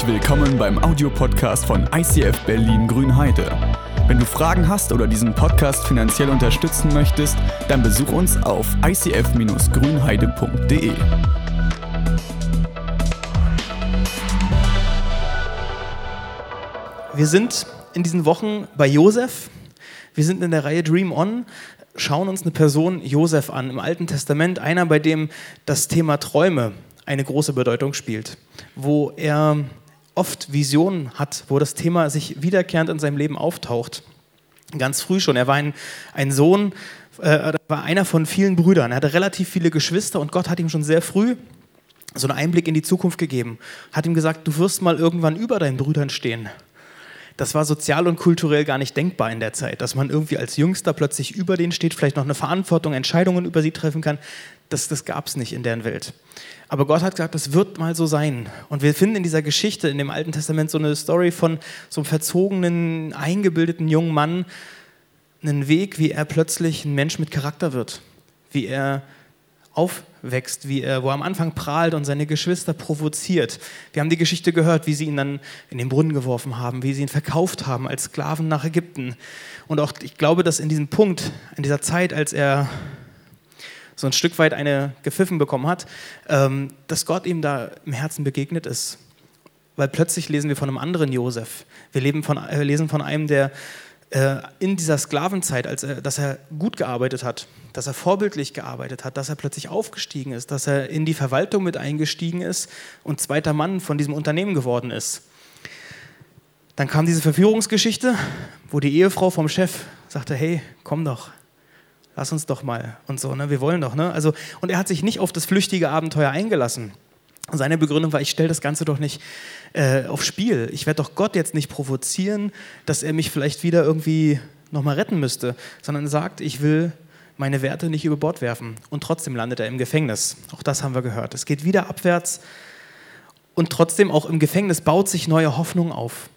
Herzlich willkommen beim Audiopodcast von ICF Berlin Grünheide. Wenn du Fragen hast oder diesen Podcast finanziell unterstützen möchtest, dann besuch uns auf icf-grünheide.de. Wir sind in diesen Wochen bei Josef. Wir sind in der Reihe Dream On, schauen uns eine Person Josef an im Alten Testament, einer, bei dem das Thema Träume eine große Bedeutung spielt, wo er oft Visionen hat, wo das Thema sich wiederkehrend in seinem Leben auftaucht. Ganz früh schon. Er war ein, ein Sohn, äh, war einer von vielen Brüdern. Er hatte relativ viele Geschwister und Gott hat ihm schon sehr früh so einen Einblick in die Zukunft gegeben. Hat ihm gesagt, du wirst mal irgendwann über deinen Brüdern stehen. Das war sozial und kulturell gar nicht denkbar in der Zeit, dass man irgendwie als Jüngster plötzlich über denen steht, vielleicht noch eine Verantwortung, Entscheidungen über sie treffen kann. Das, das gab es nicht in deren Welt. Aber Gott hat gesagt, das wird mal so sein. Und wir finden in dieser Geschichte in dem Alten Testament so eine Story von so einem verzogenen, eingebildeten jungen Mann, einen Weg, wie er plötzlich ein Mensch mit Charakter wird, wie er aufwächst, wie er, wo er am Anfang prahlt und seine Geschwister provoziert. Wir haben die Geschichte gehört, wie sie ihn dann in den Brunnen geworfen haben, wie sie ihn verkauft haben als Sklaven nach Ägypten. Und auch ich glaube, dass in diesem Punkt, in dieser Zeit, als er so ein Stück weit eine gepfiffen bekommen hat, ähm, dass Gott ihm da im Herzen begegnet ist. Weil plötzlich lesen wir von einem anderen Josef. Wir, leben von, wir lesen von einem, der äh, in dieser Sklavenzeit, als er, dass er gut gearbeitet hat, dass er vorbildlich gearbeitet hat, dass er plötzlich aufgestiegen ist, dass er in die Verwaltung mit eingestiegen ist und zweiter Mann von diesem Unternehmen geworden ist. Dann kam diese Verführungsgeschichte, wo die Ehefrau vom Chef sagte, hey, komm doch, lass uns doch mal und so, ne? wir wollen doch. Ne? Also, und er hat sich nicht auf das flüchtige Abenteuer eingelassen. Seine Begründung war, ich stelle das Ganze doch nicht äh, aufs Spiel. Ich werde doch Gott jetzt nicht provozieren, dass er mich vielleicht wieder irgendwie nochmal retten müsste, sondern sagt, ich will meine Werte nicht über Bord werfen. Und trotzdem landet er im Gefängnis. Auch das haben wir gehört. Es geht wieder abwärts und trotzdem auch im Gefängnis baut sich neue Hoffnung auf.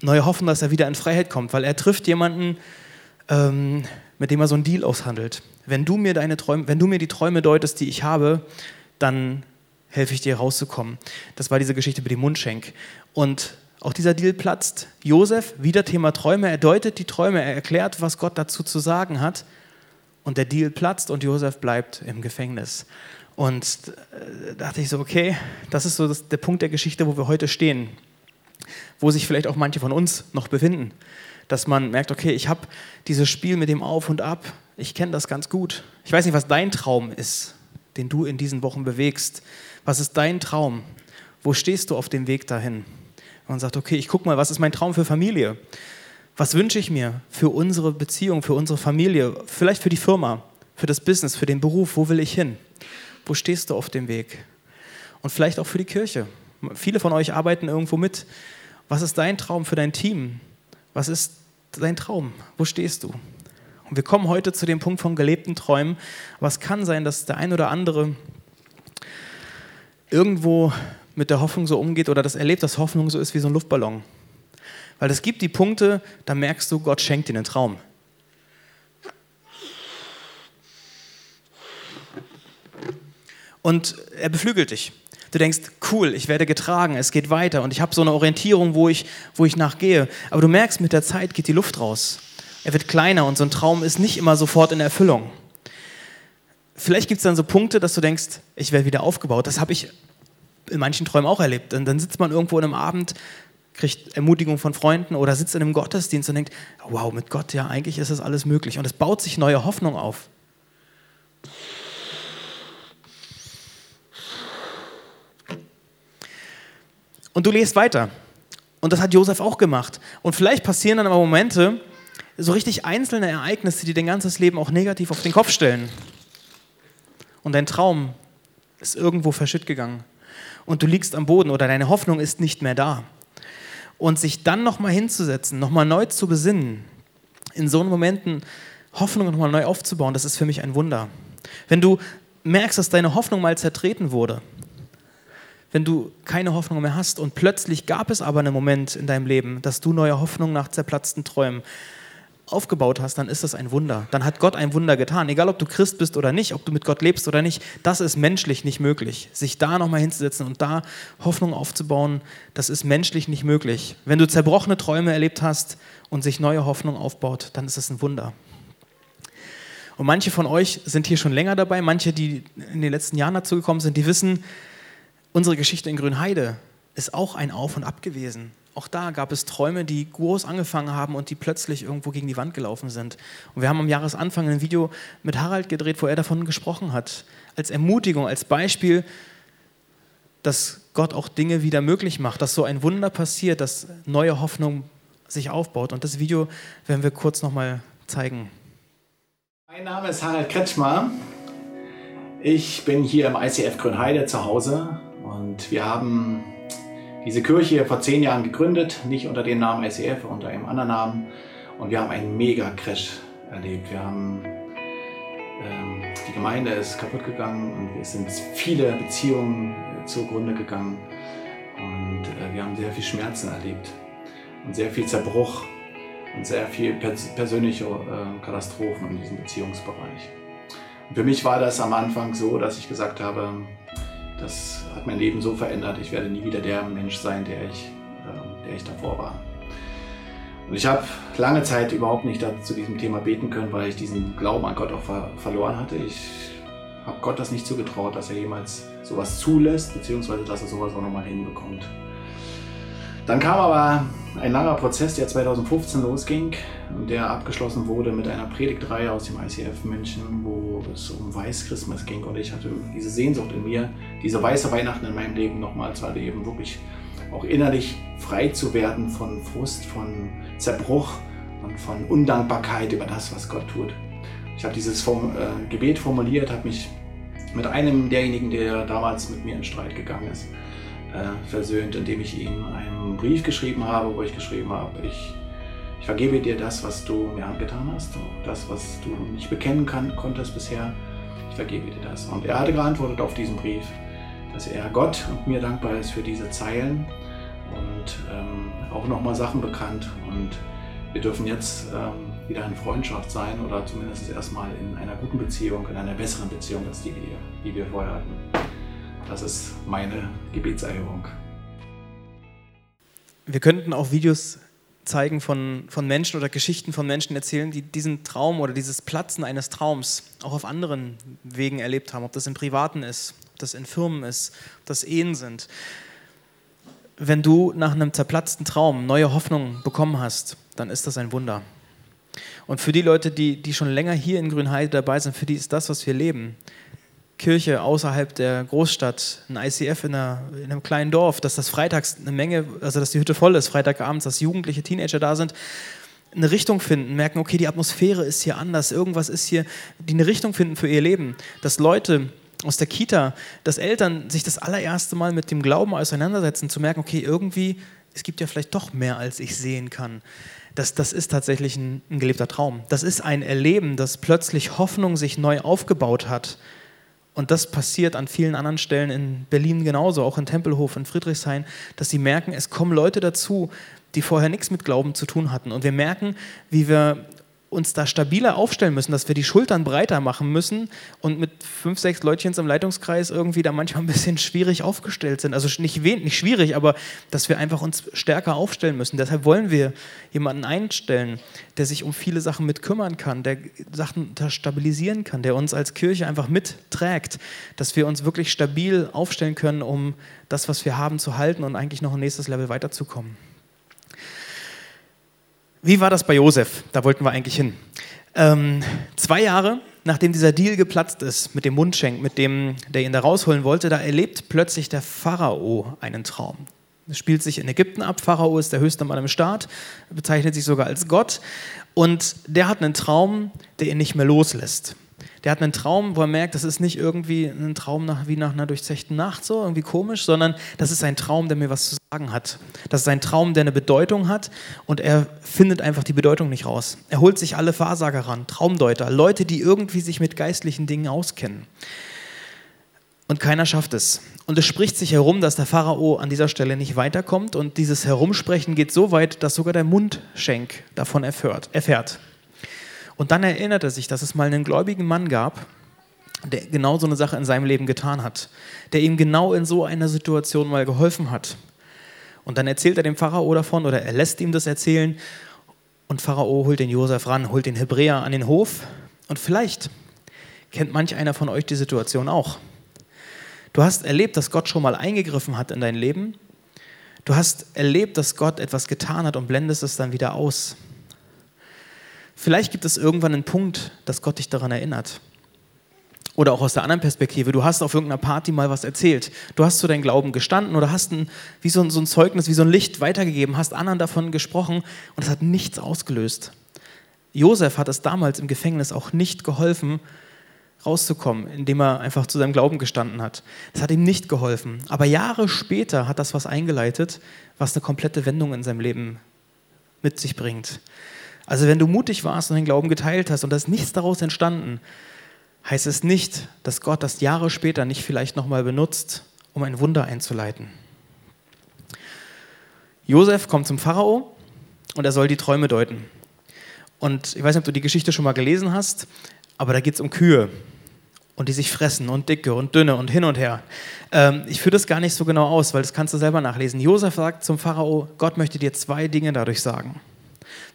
Neue Hoffnung, dass er wieder in Freiheit kommt, weil er trifft jemanden, ähm, mit dem er so einen Deal aushandelt. Wenn du mir deine Träume, wenn du mir die Träume deutest, die ich habe, dann helfe ich dir rauszukommen. Das war diese Geschichte mit dem Mundschenk. Und auch dieser Deal platzt. Josef, wieder Thema Träume, er deutet die Träume, er erklärt, was Gott dazu zu sagen hat. Und der Deal platzt und Josef bleibt im Gefängnis. Und da äh, dachte ich so, okay, das ist so das, der Punkt der Geschichte, wo wir heute stehen. Wo sich vielleicht auch manche von uns noch befinden dass man merkt, okay, ich habe dieses Spiel mit dem Auf und Ab, ich kenne das ganz gut. Ich weiß nicht, was dein Traum ist, den du in diesen Wochen bewegst. Was ist dein Traum? Wo stehst du auf dem Weg dahin? Man sagt, okay, ich gucke mal, was ist mein Traum für Familie? Was wünsche ich mir für unsere Beziehung, für unsere Familie, vielleicht für die Firma, für das Business, für den Beruf? Wo will ich hin? Wo stehst du auf dem Weg? Und vielleicht auch für die Kirche. Viele von euch arbeiten irgendwo mit. Was ist dein Traum für dein Team? Was ist dein Traum? Wo stehst du? Wir kommen heute zu dem Punkt von gelebten Träumen. Es kann sein, dass der ein oder andere irgendwo mit der Hoffnung so umgeht oder das erlebt, dass Hoffnung so ist wie so ein Luftballon. Weil es gibt die Punkte, da merkst du, Gott schenkt dir einen Traum. Und er beflügelt dich. Du denkst, cool, ich werde getragen, es geht weiter und ich habe so eine Orientierung, wo ich, wo ich nachgehe. Aber du merkst, mit der Zeit geht die Luft raus. Er wird kleiner und so ein Traum ist nicht immer sofort in Erfüllung. Vielleicht gibt es dann so Punkte, dass du denkst, ich werde wieder aufgebaut. Das habe ich in manchen Träumen auch erlebt. Und dann sitzt man irgendwo in einem Abend, kriegt Ermutigung von Freunden oder sitzt in einem Gottesdienst und denkt, wow, mit Gott, ja, eigentlich ist das alles möglich. Und es baut sich neue Hoffnung auf. Und du lest weiter. Und das hat Josef auch gemacht. Und vielleicht passieren dann aber Momente, so richtig einzelne Ereignisse, die dein ganzes Leben auch negativ auf den Kopf stellen. Und dein Traum ist irgendwo verschütt gegangen. Und du liegst am Boden oder deine Hoffnung ist nicht mehr da. Und sich dann nochmal hinzusetzen, nochmal neu zu besinnen, in so Momenten Hoffnung nochmal neu aufzubauen, das ist für mich ein Wunder. Wenn du merkst, dass deine Hoffnung mal zertreten wurde, wenn du keine Hoffnung mehr hast und plötzlich gab es aber einen Moment in deinem Leben, dass du neue Hoffnung nach zerplatzten Träumen aufgebaut hast, dann ist das ein Wunder. Dann hat Gott ein Wunder getan. Egal, ob du Christ bist oder nicht, ob du mit Gott lebst oder nicht, das ist menschlich nicht möglich. Sich da nochmal hinzusetzen und da Hoffnung aufzubauen, das ist menschlich nicht möglich. Wenn du zerbrochene Träume erlebt hast und sich neue Hoffnung aufbaut, dann ist das ein Wunder. Und manche von euch sind hier schon länger dabei, manche, die in den letzten Jahren dazu gekommen sind, die wissen, unsere Geschichte in Grünheide ist auch ein Auf und Ab gewesen. Auch da gab es Träume, die groß angefangen haben und die plötzlich irgendwo gegen die Wand gelaufen sind. Und wir haben am Jahresanfang ein Video mit Harald gedreht, wo er davon gesprochen hat. Als Ermutigung, als Beispiel, dass Gott auch Dinge wieder möglich macht, dass so ein Wunder passiert, dass neue Hoffnung sich aufbaut. Und das Video werden wir kurz nochmal zeigen. Mein Name ist Harald Kretschmer. Ich bin hier im ICF Grünheide zu Hause und wir haben diese Kirche vor zehn Jahren gegründet, nicht unter dem Namen ICF, unter einem anderen Namen. Und wir haben einen Mega-Crash erlebt. Wir haben, ähm, die Gemeinde ist kaputt gegangen und es sind viele Beziehungen äh, zugrunde gegangen. Und äh, wir haben sehr viel Schmerzen erlebt und sehr viel Zerbruch und sehr viel pers persönliche äh, Katastrophen in diesem Beziehungsbereich. Und für mich war das am Anfang so, dass ich gesagt habe, das hat mein Leben so verändert, ich werde nie wieder der Mensch sein, der ich, äh, der ich davor war. Und ich habe lange Zeit überhaupt nicht zu diesem Thema beten können, weil ich diesen Glauben an Gott auch ver verloren hatte. Ich habe Gott das nicht zugetraut, dass er jemals sowas zulässt, beziehungsweise dass er sowas auch nochmal hinbekommt. Dann kam aber ein langer Prozess, der 2015 losging und der abgeschlossen wurde mit einer Predigtreihe aus dem ICF München, wo es um Weiß-Christmas ging und ich hatte diese Sehnsucht in mir, diese weiße Weihnachten in meinem Leben nochmals, weil eben wirklich auch innerlich frei zu werden von Frust, von Zerbruch und von Undankbarkeit über das, was Gott tut. Ich habe dieses Form, äh, Gebet formuliert, habe mich mit einem derjenigen, der damals mit mir in Streit gegangen ist, äh, versöhnt, indem ich ihm einen Brief geschrieben habe, wo ich geschrieben habe, ich, ich vergebe dir das, was du mir angetan hast, das, was du nicht bekennen kann, konntest bisher, ich vergebe dir das. Und er hatte geantwortet auf diesen Brief, dass er Gott und mir dankbar ist für diese Zeilen und ähm, auch nochmal Sachen bekannt und wir dürfen jetzt ähm, wieder in Freundschaft sein oder zumindest erstmal in einer guten Beziehung, in einer besseren Beziehung als die, die wir vorher hatten. Das ist meine Gebetserhörung. Wir könnten auch Videos zeigen von, von Menschen oder Geschichten von Menschen erzählen, die diesen Traum oder dieses Platzen eines Traums auch auf anderen Wegen erlebt haben, ob das im Privaten ist, ob das in Firmen ist, ob das Ehen sind. Wenn du nach einem zerplatzten Traum neue Hoffnung bekommen hast, dann ist das ein Wunder. Und für die Leute, die, die schon länger hier in Grünheide dabei sind, für die ist das, was wir leben, Kirche außerhalb der Großstadt, ein ICF in, einer, in, einem kleinen Dorf, dass das freitags eine Menge, also dass die Hütte voll ist, Freitagabends, dass jugendliche Teenager da sind, eine Richtung finden, merken, okay, die Atmosphäre ist hier anders, irgendwas ist hier, die eine Richtung finden für ihr Leben. Dass Leute aus der Kita, dass Eltern sich das allererste Mal mit dem Glauben auseinandersetzen, zu merken, okay, irgendwie, es gibt ja vielleicht doch mehr, als ich sehen kann. Das, das ist tatsächlich ein, ein gelebter Traum. Das ist ein Erleben, dass plötzlich Hoffnung sich neu aufgebaut hat und das passiert an vielen anderen Stellen in Berlin genauso, auch in Tempelhof, in Friedrichshain, dass sie merken, es kommen Leute dazu, die vorher nichts mit Glauben zu tun hatten. Und wir merken, wie wir uns da stabiler aufstellen müssen, dass wir die Schultern breiter machen müssen und mit fünf, sechs Leutchens im Leitungskreis irgendwie da manchmal ein bisschen schwierig aufgestellt sind. Also nicht, nicht schwierig, aber dass wir einfach uns stärker aufstellen müssen. Deshalb wollen wir jemanden einstellen, der sich um viele Sachen mit kümmern kann, der Sachen stabilisieren kann, der uns als Kirche einfach mitträgt, dass wir uns wirklich stabil aufstellen können, um das, was wir haben, zu halten und eigentlich noch ein nächstes Level weiterzukommen. Wie war das bei Josef? Da wollten wir eigentlich hin. Ähm, zwei Jahre nachdem dieser Deal geplatzt ist mit dem Mundschenk, mit dem, der ihn da rausholen wollte, da erlebt plötzlich der Pharao einen Traum. Das spielt sich in Ägypten ab. Pharao ist der höchste Mann im Staat, bezeichnet sich sogar als Gott. Und der hat einen Traum, der ihn nicht mehr loslässt der hat einen Traum, wo er merkt, das ist nicht irgendwie ein Traum nach, wie nach einer durchzechten Nacht, so irgendwie komisch, sondern das ist ein Traum, der mir was zu sagen hat. Das ist ein Traum, der eine Bedeutung hat und er findet einfach die Bedeutung nicht raus. Er holt sich alle Wahrsager ran, Traumdeuter, Leute, die irgendwie sich mit geistlichen Dingen auskennen. Und keiner schafft es. Und es spricht sich herum, dass der Pharao an dieser Stelle nicht weiterkommt. Und dieses Herumsprechen geht so weit, dass sogar der Mundschenk davon erfährt. erfährt. Und dann erinnert er sich, dass es mal einen gläubigen Mann gab, der genau so eine Sache in seinem Leben getan hat, der ihm genau in so einer Situation mal geholfen hat. Und dann erzählt er dem Pharao davon oder er lässt ihm das erzählen und Pharao holt den Josef ran, holt den Hebräer an den Hof und vielleicht kennt manch einer von euch die Situation auch. Du hast erlebt, dass Gott schon mal eingegriffen hat in dein Leben. Du hast erlebt, dass Gott etwas getan hat und blendest es dann wieder aus. Vielleicht gibt es irgendwann einen Punkt, dass Gott dich daran erinnert. Oder auch aus der anderen Perspektive, du hast auf irgendeiner Party mal was erzählt. Du hast zu deinem Glauben gestanden oder hast ein, wie so ein, so ein Zeugnis, wie so ein Licht weitergegeben, hast anderen davon gesprochen und es hat nichts ausgelöst. Josef hat es damals im Gefängnis auch nicht geholfen, rauszukommen, indem er einfach zu seinem Glauben gestanden hat. Das hat ihm nicht geholfen. Aber Jahre später hat das was eingeleitet, was eine komplette Wendung in seinem Leben mit sich bringt. Also wenn du mutig warst und den Glauben geteilt hast und da ist nichts daraus entstanden, heißt es nicht, dass Gott das Jahre später nicht vielleicht nochmal benutzt, um ein Wunder einzuleiten. Josef kommt zum Pharao und er soll die Träume deuten. Und ich weiß nicht, ob du die Geschichte schon mal gelesen hast, aber da geht es um Kühe und die sich fressen und dicke und dünne und hin und her. Ähm, ich führe das gar nicht so genau aus, weil das kannst du selber nachlesen. Josef sagt zum Pharao, Gott möchte dir zwei Dinge dadurch sagen.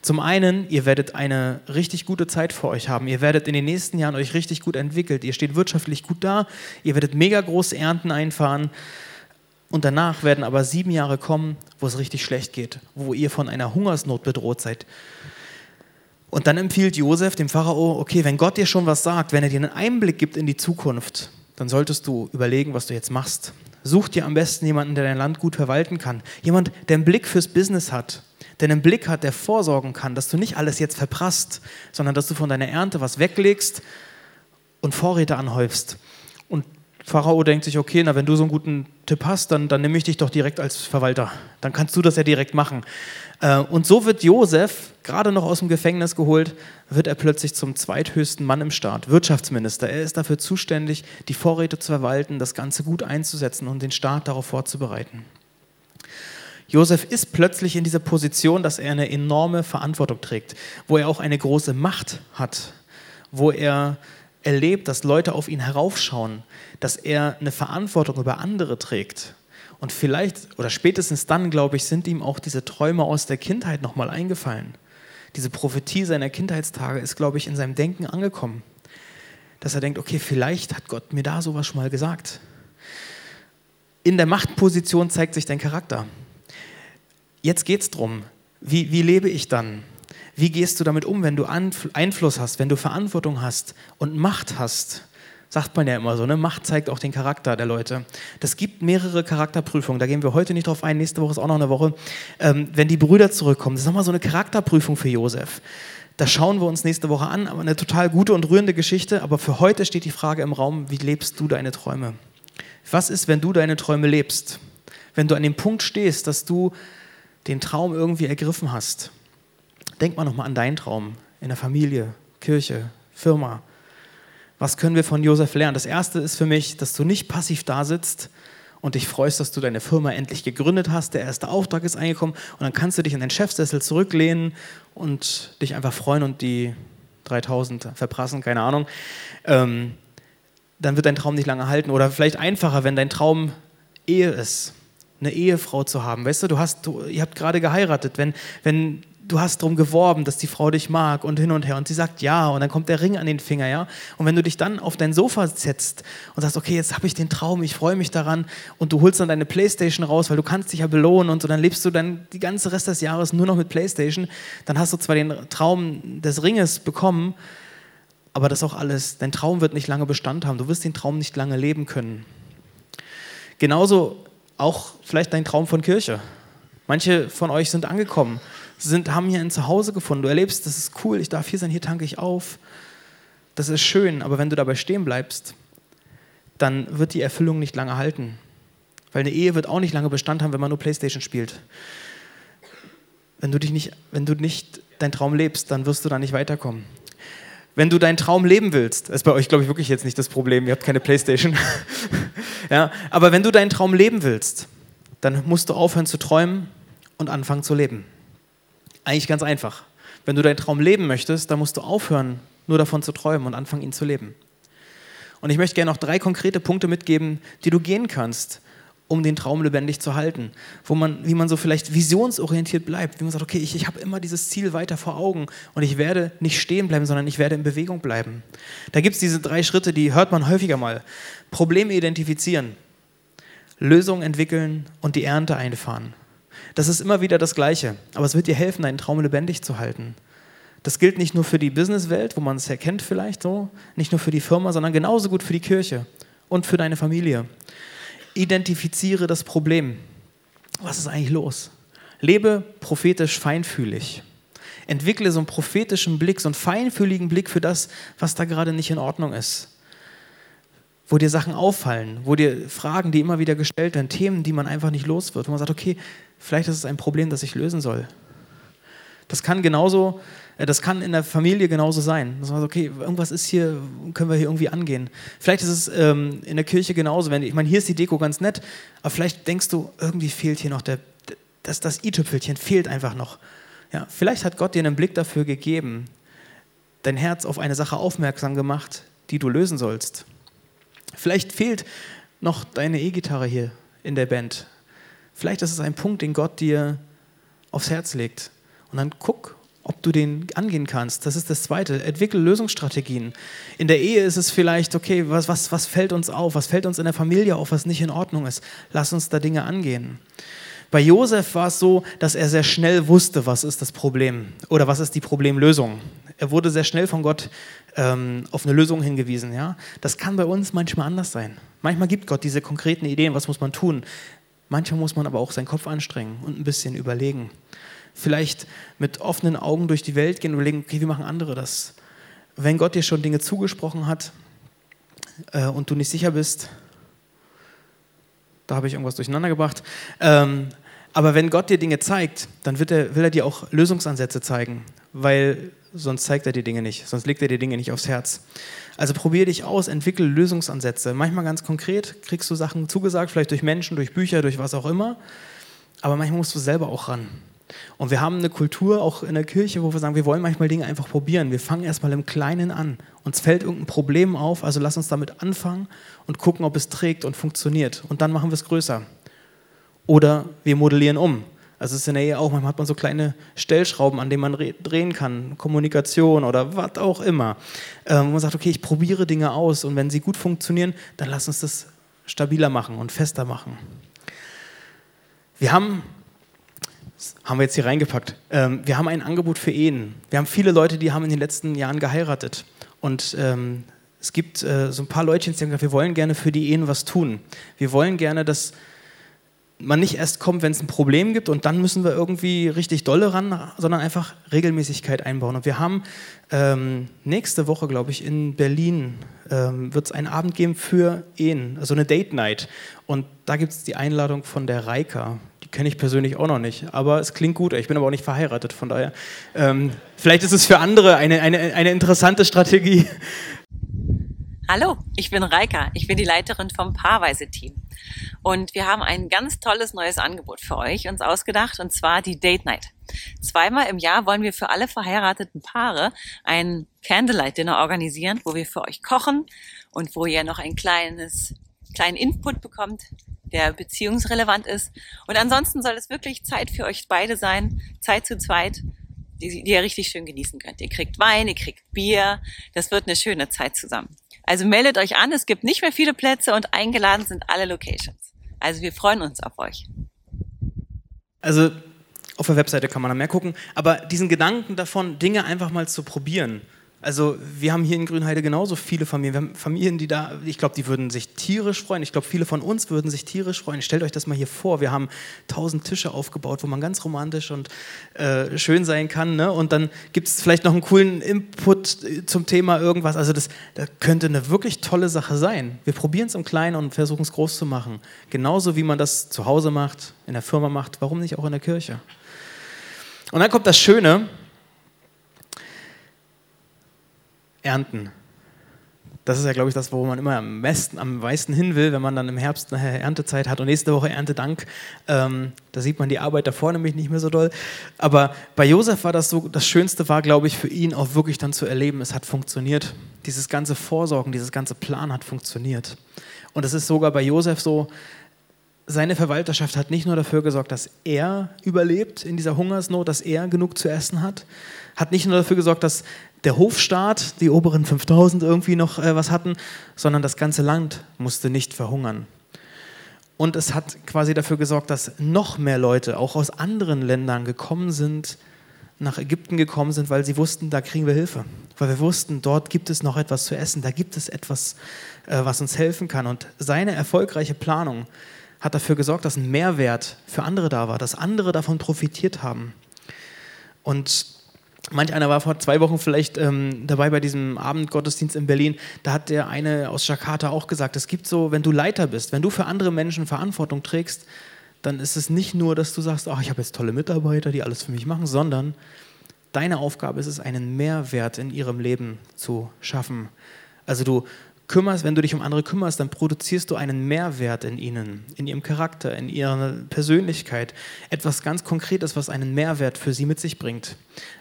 Zum einen, ihr werdet eine richtig gute Zeit vor euch haben. Ihr werdet in den nächsten Jahren euch richtig gut entwickelt. Ihr steht wirtschaftlich gut da. Ihr werdet mega große Ernten einfahren. Und danach werden aber sieben Jahre kommen, wo es richtig schlecht geht, wo ihr von einer Hungersnot bedroht seid. Und dann empfiehlt Josef dem Pharao, okay, wenn Gott dir schon was sagt, wenn er dir einen Einblick gibt in die Zukunft, dann solltest du überlegen, was du jetzt machst. Such dir am besten jemanden, der dein Land gut verwalten kann. Jemand, der einen Blick fürs Business hat, der einen Blick hat, der vorsorgen kann, dass du nicht alles jetzt verprasst, sondern dass du von deiner Ernte was weglegst und Vorräte anhäufst. Und Pharao denkt sich, okay, na, wenn du so einen guten Tipp hast, dann, dann nehme ich dich doch direkt als Verwalter. Dann kannst du das ja direkt machen. Äh, und so wird Josef, gerade noch aus dem Gefängnis geholt, wird er plötzlich zum zweithöchsten Mann im Staat, Wirtschaftsminister. Er ist dafür zuständig, die Vorräte zu verwalten, das Ganze gut einzusetzen und den Staat darauf vorzubereiten. Josef ist plötzlich in dieser Position, dass er eine enorme Verantwortung trägt, wo er auch eine große Macht hat, wo er erlebt, dass Leute auf ihn heraufschauen, dass er eine Verantwortung über andere trägt. Und vielleicht oder spätestens dann, glaube ich, sind ihm auch diese Träume aus der Kindheit nochmal eingefallen. Diese Prophetie seiner Kindheitstage ist, glaube ich, in seinem Denken angekommen. Dass er denkt, okay, vielleicht hat Gott mir da sowas schon mal gesagt. In der Machtposition zeigt sich dein Charakter. Jetzt geht es darum, wie, wie lebe ich dann? Wie gehst du damit um, wenn du Einfluss hast, wenn du Verantwortung hast und Macht hast? Sagt man ja immer so, ne? Macht zeigt auch den Charakter der Leute. Das gibt mehrere Charakterprüfungen, da gehen wir heute nicht drauf ein, nächste Woche ist auch noch eine Woche. Ähm, wenn die Brüder zurückkommen, das ist nochmal so eine Charakterprüfung für Josef. Das schauen wir uns nächste Woche an, aber eine total gute und rührende Geschichte. Aber für heute steht die Frage im Raum, wie lebst du deine Träume? Was ist, wenn du deine Träume lebst? Wenn du an dem Punkt stehst, dass du den Traum irgendwie ergriffen hast? Denk mal nochmal an deinen Traum in der Familie, Kirche, Firma. Was können wir von Josef lernen? Das erste ist für mich, dass du nicht passiv da sitzt und dich freust, dass du deine Firma endlich gegründet hast. Der erste Auftrag ist eingekommen und dann kannst du dich in den Chefsessel zurücklehnen und dich einfach freuen und die 3000 verprassen, keine Ahnung. Ähm, dann wird dein Traum nicht lange halten. Oder vielleicht einfacher, wenn dein Traum Ehe ist, eine Ehefrau zu haben. Weißt du, du hast, du, ihr habt gerade geheiratet. Wenn, wenn du hast darum geworben, dass die Frau dich mag und hin und her und sie sagt ja und dann kommt der Ring an den Finger, ja. Und wenn du dich dann auf dein Sofa setzt und sagst, okay, jetzt habe ich den Traum, ich freue mich daran und du holst dann deine Playstation raus, weil du kannst dich ja belohnen und so, dann lebst du dann die ganze Rest des Jahres nur noch mit Playstation, dann hast du zwar den Traum des Ringes bekommen, aber das auch alles, dein Traum wird nicht lange Bestand haben, du wirst den Traum nicht lange leben können. Genauso auch vielleicht dein Traum von Kirche. Manche von euch sind angekommen sind, haben hier ein Zuhause gefunden. Du erlebst, das ist cool, ich darf hier sein, hier tanke ich auf. Das ist schön, aber wenn du dabei stehen bleibst, dann wird die Erfüllung nicht lange halten. Weil eine Ehe wird auch nicht lange Bestand haben, wenn man nur Playstation spielt. Wenn du, dich nicht, wenn du nicht deinen Traum lebst, dann wirst du da nicht weiterkommen. Wenn du deinen Traum leben willst, ist bei euch, glaube ich, wirklich jetzt nicht das Problem, ihr habt keine Playstation. ja, aber wenn du deinen Traum leben willst, dann musst du aufhören zu träumen und anfangen zu leben. Eigentlich ganz einfach. Wenn du deinen Traum leben möchtest, dann musst du aufhören, nur davon zu träumen und anfangen, ihn zu leben. Und ich möchte gerne noch drei konkrete Punkte mitgeben, die du gehen kannst, um den Traum lebendig zu halten. Wo man, wie man so vielleicht visionsorientiert bleibt, wie man sagt, okay, ich, ich habe immer dieses Ziel weiter vor Augen und ich werde nicht stehen bleiben, sondern ich werde in Bewegung bleiben. Da gibt es diese drei Schritte, die hört man häufiger mal. Probleme identifizieren, Lösungen entwickeln und die Ernte einfahren. Das ist immer wieder das Gleiche, aber es wird dir helfen, deinen Traum lebendig zu halten. Das gilt nicht nur für die Businesswelt, wo man es erkennt vielleicht so, nicht nur für die Firma, sondern genauso gut für die Kirche und für deine Familie. Identifiziere das Problem. Was ist eigentlich los? Lebe prophetisch feinfühlig. Entwickle so einen prophetischen Blick, so einen feinfühligen Blick für das, was da gerade nicht in Ordnung ist wo dir Sachen auffallen, wo dir Fragen, die immer wieder gestellt werden, Themen, die man einfach nicht los wird, wo man sagt, okay, vielleicht ist es ein Problem, das ich lösen soll. Das kann genauso, äh, das kann in der Familie genauso sein. Dass man sagt, okay, irgendwas ist hier, können wir hier irgendwie angehen. Vielleicht ist es ähm, in der Kirche genauso. Wenn, ich meine, hier ist die Deko ganz nett, aber vielleicht denkst du, irgendwie fehlt hier noch der, das, das i-Tüpfelchen fehlt einfach noch. Ja, vielleicht hat Gott dir einen Blick dafür gegeben, dein Herz auf eine Sache aufmerksam gemacht, die du lösen sollst. Vielleicht fehlt noch deine E-Gitarre hier in der Band. Vielleicht ist es ein Punkt, den Gott dir aufs Herz legt. Und dann guck, ob du den angehen kannst. Das ist das Zweite. Entwickel Lösungsstrategien. In der Ehe ist es vielleicht, okay, was, was, was fällt uns auf? Was fällt uns in der Familie auf, was nicht in Ordnung ist? Lass uns da Dinge angehen. Bei Josef war es so, dass er sehr schnell wusste, was ist das Problem oder was ist die Problemlösung. Er wurde sehr schnell von Gott ähm, auf eine Lösung hingewiesen. Ja? Das kann bei uns manchmal anders sein. Manchmal gibt Gott diese konkreten Ideen, was muss man tun. Manchmal muss man aber auch seinen Kopf anstrengen und ein bisschen überlegen. Vielleicht mit offenen Augen durch die Welt gehen und überlegen, okay, wie machen andere das? Wenn Gott dir schon Dinge zugesprochen hat äh, und du nicht sicher bist, da habe ich irgendwas durcheinander gebracht. Ähm, aber wenn Gott dir Dinge zeigt, dann er, will er dir auch Lösungsansätze zeigen, weil sonst zeigt er dir Dinge nicht, sonst legt er dir Dinge nicht aufs Herz. Also probier dich aus, entwickel Lösungsansätze. Manchmal ganz konkret kriegst du Sachen zugesagt, vielleicht durch Menschen, durch Bücher, durch was auch immer. Aber manchmal musst du selber auch ran. Und wir haben eine Kultur auch in der Kirche, wo wir sagen, wir wollen manchmal Dinge einfach probieren. Wir fangen erstmal im Kleinen an. Uns fällt irgendein Problem auf, also lass uns damit anfangen und gucken, ob es trägt und funktioniert. Und dann machen wir es größer. Oder wir modellieren um. Also es ist in der Ehe auch, manchmal hat man so kleine Stellschrauben, an denen man drehen kann, Kommunikation oder was auch immer. Ähm, man sagt, okay, ich probiere Dinge aus und wenn sie gut funktionieren, dann lass uns das stabiler machen und fester machen. Wir haben, haben wir jetzt hier reingepackt, ähm, wir haben ein Angebot für Ehen. Wir haben viele Leute, die haben in den letzten Jahren geheiratet und ähm, es gibt äh, so ein paar Leute, die haben gesagt, wir wollen gerne für die Ehen was tun. Wir wollen gerne, dass man nicht erst kommt, wenn es ein Problem gibt und dann müssen wir irgendwie richtig dolle ran, sondern einfach Regelmäßigkeit einbauen. Und wir haben ähm, nächste Woche, glaube ich, in Berlin ähm, wird es einen Abend geben für Ehen, also eine Date Night. Und da gibt es die Einladung von der Reika. Kenne ich persönlich auch noch nicht, aber es klingt gut. Ich bin aber auch nicht verheiratet, von daher. Ähm, vielleicht ist es für andere eine, eine, eine interessante Strategie. Hallo, ich bin Reika. Ich bin die Leiterin vom Paarweise-Team. Und wir haben ein ganz tolles neues Angebot für euch uns ausgedacht, und zwar die Date Night. Zweimal im Jahr wollen wir für alle verheirateten Paare ein Candlelight Dinner organisieren, wo wir für euch kochen und wo ihr noch ein kleines, kleinen Input bekommt, der beziehungsrelevant ist. Und ansonsten soll es wirklich Zeit für euch beide sein, Zeit zu zweit, die, die ihr richtig schön genießen könnt. Ihr kriegt Wein, ihr kriegt Bier. Das wird eine schöne Zeit zusammen. Also meldet euch an, es gibt nicht mehr viele Plätze und eingeladen sind alle Locations. Also wir freuen uns auf euch. Also auf der Webseite kann man da mehr gucken, aber diesen Gedanken davon, Dinge einfach mal zu probieren, also wir haben hier in Grünheide genauso viele Familien. Wir haben Familien, die da, ich glaube, die würden sich tierisch freuen. Ich glaube, viele von uns würden sich tierisch freuen. Stellt euch das mal hier vor. Wir haben tausend Tische aufgebaut, wo man ganz romantisch und äh, schön sein kann. Ne? Und dann gibt es vielleicht noch einen coolen Input zum Thema irgendwas. Also das, das könnte eine wirklich tolle Sache sein. Wir probieren es im Kleinen und versuchen es groß zu machen. Genauso wie man das zu Hause macht, in der Firma macht. Warum nicht auch in der Kirche? Und dann kommt das Schöne, ernten. Das ist ja, glaube ich, das, wo man immer am besten, am meisten hin will, wenn man dann im Herbst eine Erntezeit hat und nächste Woche Erntedank. Ähm, da sieht man die Arbeit davor nämlich nicht mehr so doll. Aber bei Josef war das so, das Schönste war, glaube ich, für ihn auch wirklich dann zu erleben, es hat funktioniert. Dieses ganze Vorsorgen, dieses ganze Plan hat funktioniert. Und es ist sogar bei Josef so, seine Verwalterschaft hat nicht nur dafür gesorgt, dass er überlebt in dieser Hungersnot, dass er genug zu essen hat, hat nicht nur dafür gesorgt, dass der Hofstaat, die oberen 5000 irgendwie noch äh, was hatten, sondern das ganze Land musste nicht verhungern. Und es hat quasi dafür gesorgt, dass noch mehr Leute, auch aus anderen Ländern, gekommen sind, nach Ägypten gekommen sind, weil sie wussten, da kriegen wir Hilfe. Weil wir wussten, dort gibt es noch etwas zu essen, da gibt es etwas, äh, was uns helfen kann. Und seine erfolgreiche Planung hat dafür gesorgt, dass ein Mehrwert für andere da war, dass andere davon profitiert haben. Und Manch einer war vor zwei Wochen vielleicht ähm, dabei bei diesem Abendgottesdienst in Berlin. Da hat der eine aus Jakarta auch gesagt, es gibt so, wenn du Leiter bist, wenn du für andere Menschen Verantwortung trägst, dann ist es nicht nur, dass du sagst, oh, ich habe jetzt tolle Mitarbeiter, die alles für mich machen, sondern deine Aufgabe ist es, einen Mehrwert in ihrem Leben zu schaffen. Also du kümmerst, wenn du dich um andere kümmerst, dann produzierst du einen Mehrwert in ihnen, in ihrem Charakter, in ihrer Persönlichkeit. Etwas ganz Konkretes, was einen Mehrwert für sie mit sich bringt.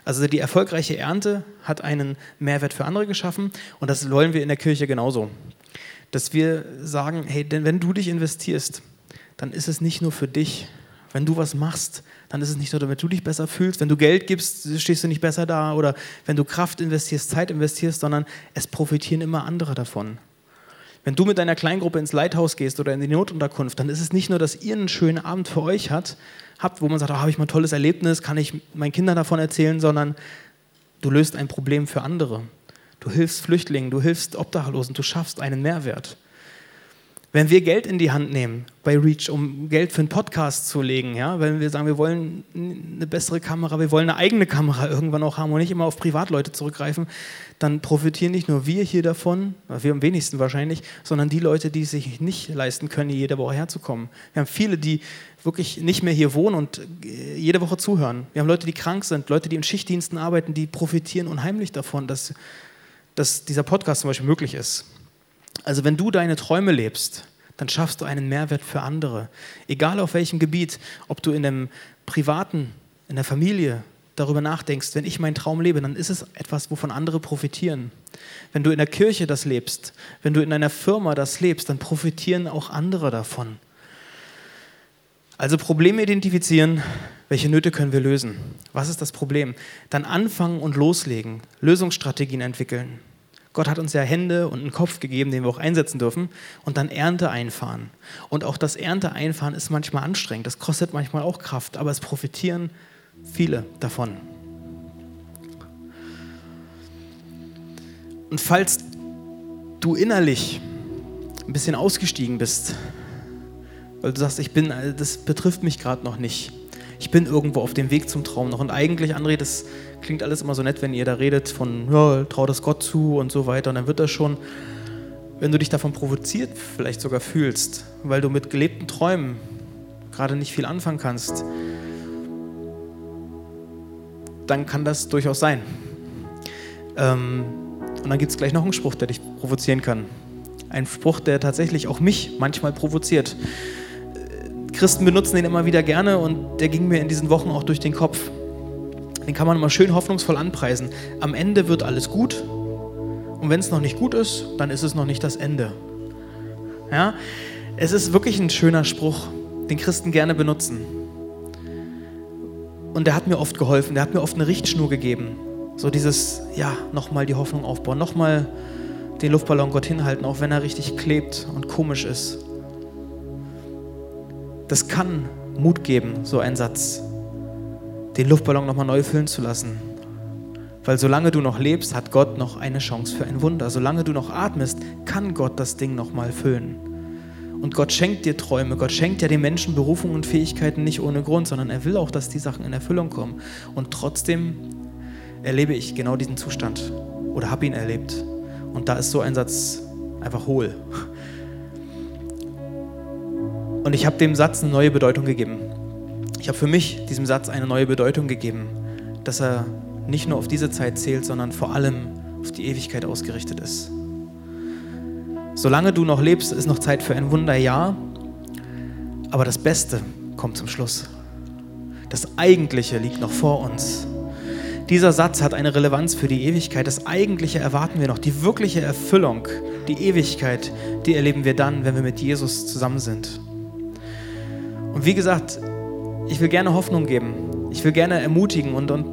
Also die erfolgreiche Ernte hat einen Mehrwert für andere geschaffen und das wollen wir in der Kirche genauso. Dass wir sagen, hey, denn wenn du dich investierst, dann ist es nicht nur für dich. Wenn du was machst, dann ist es nicht nur, damit du dich besser fühlst. Wenn du Geld gibst, stehst du nicht besser da. Oder wenn du Kraft investierst, Zeit investierst, sondern es profitieren immer andere davon. Wenn du mit deiner Kleingruppe ins Leithaus gehst oder in die Notunterkunft, dann ist es nicht nur, dass ihr einen schönen Abend für euch hat, habt, wo man sagt, oh, habe ich mal ein tolles Erlebnis, kann ich meinen Kindern davon erzählen, sondern du löst ein Problem für andere. Du hilfst Flüchtlingen, du hilfst Obdachlosen, du schaffst einen Mehrwert. Wenn wir Geld in die Hand nehmen bei Reach, um Geld für einen Podcast zu legen, ja, wenn wir sagen, wir wollen eine bessere Kamera, wir wollen eine eigene Kamera irgendwann auch haben und nicht immer auf Privatleute zurückgreifen, dann profitieren nicht nur wir hier davon, wir am wenigsten wahrscheinlich, sondern die Leute, die es sich nicht leisten können, hier jede Woche herzukommen. Wir haben viele, die wirklich nicht mehr hier wohnen und äh, jede Woche zuhören. Wir haben Leute, die krank sind, Leute, die in Schichtdiensten arbeiten, die profitieren unheimlich davon, dass, dass dieser Podcast zum Beispiel möglich ist. Also wenn du deine Träume lebst, dann schaffst du einen Mehrwert für andere. Egal auf welchem Gebiet, ob du in einem privaten, in der Familie darüber nachdenkst, wenn ich meinen Traum lebe, dann ist es etwas, wovon andere profitieren. Wenn du in der Kirche das lebst, wenn du in einer Firma das lebst, dann profitieren auch andere davon. Also Probleme identifizieren, welche Nöte können wir lösen? Was ist das Problem? Dann anfangen und loslegen, Lösungsstrategien entwickeln. Gott hat uns ja Hände und einen Kopf gegeben, den wir auch einsetzen dürfen und dann Ernte einfahren. Und auch das Ernte einfahren ist manchmal anstrengend, das kostet manchmal auch Kraft, aber es profitieren viele davon. Und falls du innerlich ein bisschen ausgestiegen bist, weil du sagst, ich bin, das betrifft mich gerade noch nicht, ich bin irgendwo auf dem Weg zum Traum noch. Und eigentlich, André, das klingt alles immer so nett, wenn ihr da redet von, ja, trau das Gott zu und so weiter. Und dann wird das schon, wenn du dich davon provoziert vielleicht sogar fühlst, weil du mit gelebten Träumen gerade nicht viel anfangen kannst, dann kann das durchaus sein. Ähm, und dann gibt es gleich noch einen Spruch, der dich provozieren kann. Ein Spruch, der tatsächlich auch mich manchmal provoziert. Christen benutzen den immer wieder gerne und der ging mir in diesen Wochen auch durch den Kopf. Den kann man immer schön hoffnungsvoll anpreisen. Am Ende wird alles gut und wenn es noch nicht gut ist, dann ist es noch nicht das Ende. Ja? Es ist wirklich ein schöner Spruch, den Christen gerne benutzen. Und der hat mir oft geholfen, der hat mir oft eine Richtschnur gegeben. So dieses, ja, nochmal die Hoffnung aufbauen, nochmal den Luftballon Gott hinhalten, auch wenn er richtig klebt und komisch ist. Das kann Mut geben, so ein Satz, den Luftballon nochmal neu füllen zu lassen. Weil solange du noch lebst, hat Gott noch eine Chance für ein Wunder. Solange du noch atmest, kann Gott das Ding nochmal füllen. Und Gott schenkt dir Träume, Gott schenkt ja den Menschen Berufungen und Fähigkeiten nicht ohne Grund, sondern er will auch, dass die Sachen in Erfüllung kommen. Und trotzdem erlebe ich genau diesen Zustand oder habe ihn erlebt. Und da ist so ein Satz einfach hohl. Und ich habe dem Satz eine neue Bedeutung gegeben. Ich habe für mich diesem Satz eine neue Bedeutung gegeben, dass er nicht nur auf diese Zeit zählt, sondern vor allem auf die Ewigkeit ausgerichtet ist. Solange du noch lebst, ist noch Zeit für ein Wunder, ja. Aber das Beste kommt zum Schluss. Das Eigentliche liegt noch vor uns. Dieser Satz hat eine Relevanz für die Ewigkeit. Das Eigentliche erwarten wir noch. Die wirkliche Erfüllung, die Ewigkeit, die erleben wir dann, wenn wir mit Jesus zusammen sind. Und wie gesagt, ich will gerne Hoffnung geben. Ich will gerne ermutigen und, und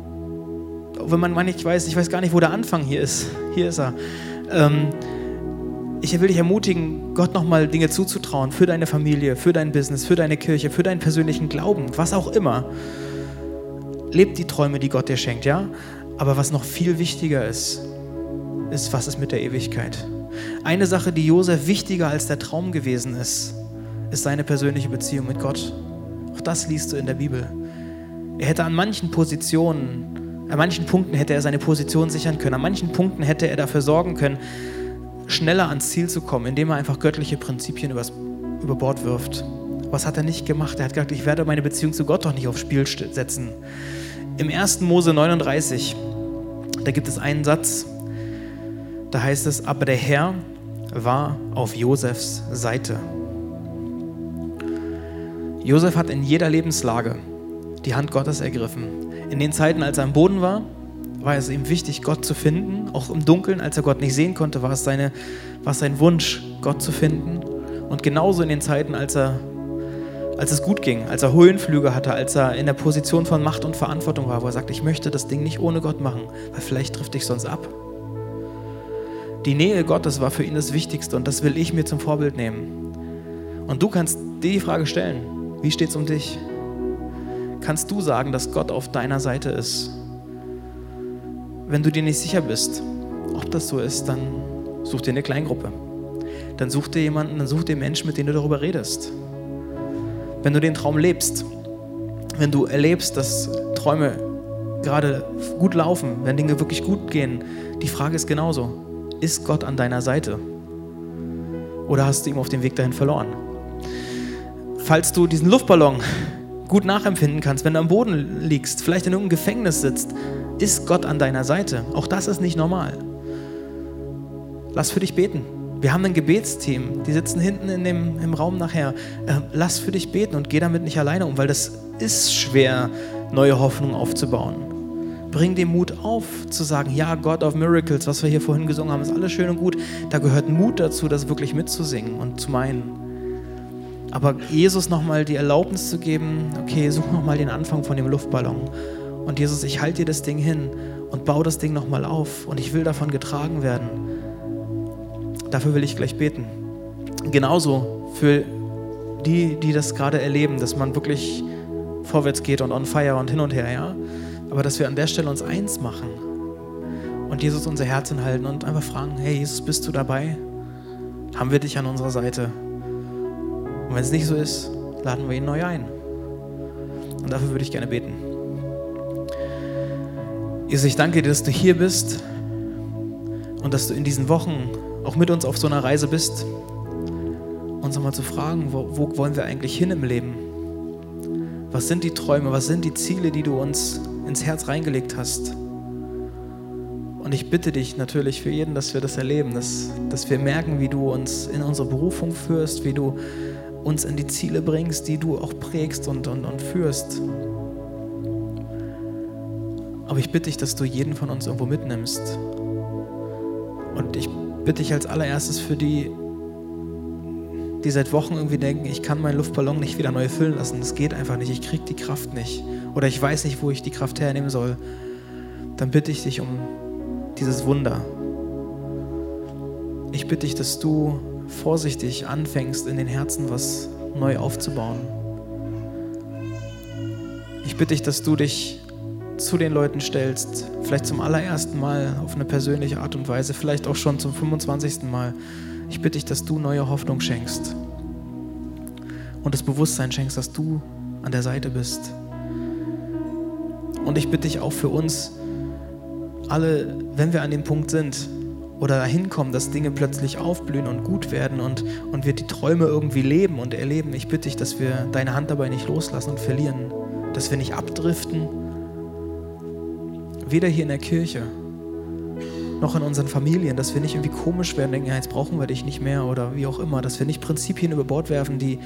wenn man manchmal weiß, ich weiß gar nicht, wo der Anfang hier ist. Hier ist er. Ähm, ich will dich ermutigen, Gott nochmal Dinge zuzutrauen für deine Familie, für dein Business, für deine Kirche, für deinen persönlichen Glauben, was auch immer. Lebt die Träume, die Gott dir schenkt, ja? Aber was noch viel wichtiger ist, ist, was ist mit der Ewigkeit? Eine Sache, die Josef wichtiger als der Traum gewesen ist, ist seine persönliche Beziehung mit Gott. Auch das liest du in der Bibel. Er hätte an manchen Positionen, an manchen Punkten hätte er seine Position sichern können, an manchen Punkten hätte er dafür sorgen können, schneller ans Ziel zu kommen, indem er einfach göttliche Prinzipien übers, über Bord wirft. Was hat er nicht gemacht? Er hat gesagt, ich werde meine Beziehung zu Gott doch nicht aufs Spiel setzen. Im 1. Mose 39, da gibt es einen Satz, da heißt es, aber der Herr war auf Josefs Seite. Josef hat in jeder Lebenslage die Hand Gottes ergriffen. In den Zeiten, als er am Boden war, war es ihm wichtig, Gott zu finden. Auch im Dunkeln, als er Gott nicht sehen konnte, war es, seine, war es sein Wunsch, Gott zu finden. Und genauso in den Zeiten, als, er, als es gut ging, als er Höhenflüge hatte, als er in der Position von Macht und Verantwortung war, wo er sagt, ich möchte das Ding nicht ohne Gott machen, weil vielleicht trifft dich sonst ab. Die Nähe Gottes war für ihn das Wichtigste und das will ich mir zum Vorbild nehmen. Und du kannst dir die Frage stellen, wie steht es um dich? Kannst du sagen, dass Gott auf deiner Seite ist? Wenn du dir nicht sicher bist, ob das so ist, dann such dir eine Kleingruppe. Dann such dir jemanden, dann such dir Menschen, mit denen du darüber redest. Wenn du den Traum lebst, wenn du erlebst, dass Träume gerade gut laufen, wenn Dinge wirklich gut gehen, die Frage ist genauso, ist Gott an deiner Seite? Oder hast du ihn auf dem Weg dahin verloren? Falls du diesen Luftballon gut nachempfinden kannst, wenn du am Boden liegst, vielleicht in irgendeinem Gefängnis sitzt, ist Gott an deiner Seite. Auch das ist nicht normal. Lass für dich beten. Wir haben ein Gebetsteam, die sitzen hinten in dem, im Raum nachher. Äh, lass für dich beten und geh damit nicht alleine um, weil das ist schwer, neue Hoffnung aufzubauen. Bring den Mut auf, zu sagen, ja, God of Miracles, was wir hier vorhin gesungen haben, ist alles schön und gut. Da gehört Mut dazu, das wirklich mitzusingen und zu meinen. Aber Jesus nochmal die Erlaubnis zu geben, okay, such nochmal den Anfang von dem Luftballon. Und Jesus, ich halte dir das Ding hin und baue das Ding nochmal auf. Und ich will davon getragen werden. Dafür will ich gleich beten. Genauso für die, die das gerade erleben, dass man wirklich vorwärts geht und on fire und hin und her, ja. Aber dass wir an der Stelle uns eins machen und Jesus unser Herz halten und einfach fragen, hey Jesus, bist du dabei? Haben wir dich an unserer Seite? Und wenn es nicht so ist, laden wir ihn neu ein. Und dafür würde ich gerne beten. Jesus, ich danke dir, dass du hier bist und dass du in diesen Wochen auch mit uns auf so einer Reise bist, uns nochmal zu fragen, wo, wo wollen wir eigentlich hin im Leben? Was sind die Träume, was sind die Ziele, die du uns ins Herz reingelegt hast? Und ich bitte dich natürlich für jeden, dass wir das erleben, dass, dass wir merken, wie du uns in unsere Berufung führst, wie du uns in die Ziele bringst, die du auch prägst und, und, und führst. Aber ich bitte dich, dass du jeden von uns irgendwo mitnimmst. Und ich bitte dich als allererstes für die, die seit Wochen irgendwie denken, ich kann meinen Luftballon nicht wieder neu füllen lassen. Das geht einfach nicht. Ich kriege die Kraft nicht. Oder ich weiß nicht, wo ich die Kraft hernehmen soll. Dann bitte ich dich um dieses Wunder. Ich bitte dich, dass du vorsichtig anfängst, in den Herzen was neu aufzubauen. Ich bitte dich, dass du dich zu den Leuten stellst, vielleicht zum allerersten Mal auf eine persönliche Art und Weise, vielleicht auch schon zum 25. Mal. Ich bitte dich, dass du neue Hoffnung schenkst und das Bewusstsein schenkst, dass du an der Seite bist. Und ich bitte dich auch für uns alle, wenn wir an dem Punkt sind, oder dahin kommen, dass Dinge plötzlich aufblühen und gut werden und, und wir die Träume irgendwie leben und erleben. Ich bitte dich, dass wir deine Hand dabei nicht loslassen und verlieren, dass wir nicht abdriften, weder hier in der Kirche noch in unseren Familien, dass wir nicht irgendwie komisch werden, denken, ja, jetzt brauchen wir dich nicht mehr oder wie auch immer, dass wir nicht Prinzipien über Bord werfen, die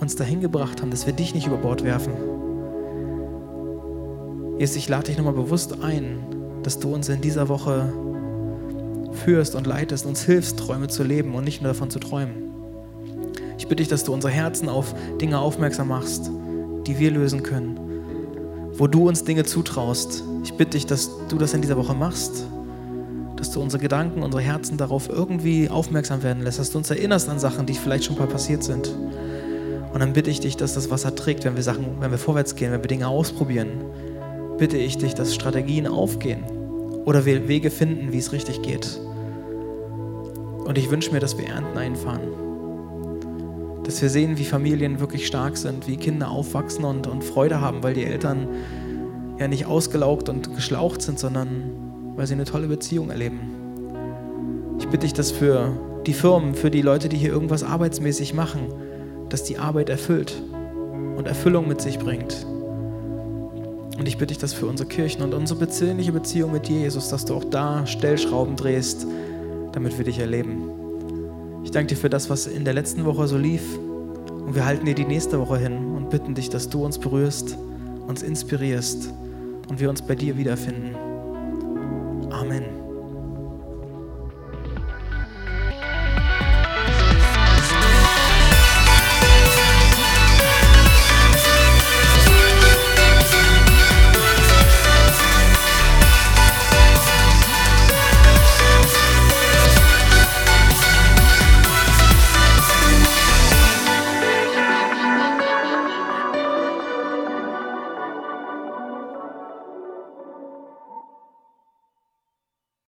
uns dahin gebracht haben, dass wir dich nicht über Bord werfen. Jesus, ich lade dich nochmal bewusst ein, dass du uns in dieser Woche führst und leitest, uns hilfst, Träume zu leben und nicht nur davon zu träumen. Ich bitte dich, dass du unsere Herzen auf Dinge aufmerksam machst, die wir lösen können, wo du uns Dinge zutraust. Ich bitte dich, dass du das in dieser Woche machst, dass du unsere Gedanken, unsere Herzen darauf irgendwie aufmerksam werden lässt, dass du uns erinnerst an Sachen, die vielleicht schon mal passiert sind. Und dann bitte ich dich, dass das Wasser trägt, wenn wir Sachen, wenn wir vorwärts gehen, wenn wir Dinge ausprobieren. Bitte ich dich, dass Strategien aufgehen oder wir Wege finden, wie es richtig geht. Und ich wünsche mir, dass wir Ernten einfahren. Dass wir sehen, wie Familien wirklich stark sind, wie Kinder aufwachsen und, und Freude haben, weil die Eltern ja nicht ausgelaugt und geschlaucht sind, sondern weil sie eine tolle Beziehung erleben. Ich bitte dich, dass für die Firmen, für die Leute, die hier irgendwas arbeitsmäßig machen, dass die Arbeit erfüllt und Erfüllung mit sich bringt. Und ich bitte dich, dass für unsere Kirchen und unsere persönliche Beziehung mit dir, Jesus, dass du auch da Stellschrauben drehst, damit wir dich erleben. Ich danke dir für das, was in der letzten Woche so lief. Und wir halten dir die nächste Woche hin und bitten dich, dass du uns berührst, uns inspirierst und wir uns bei dir wiederfinden.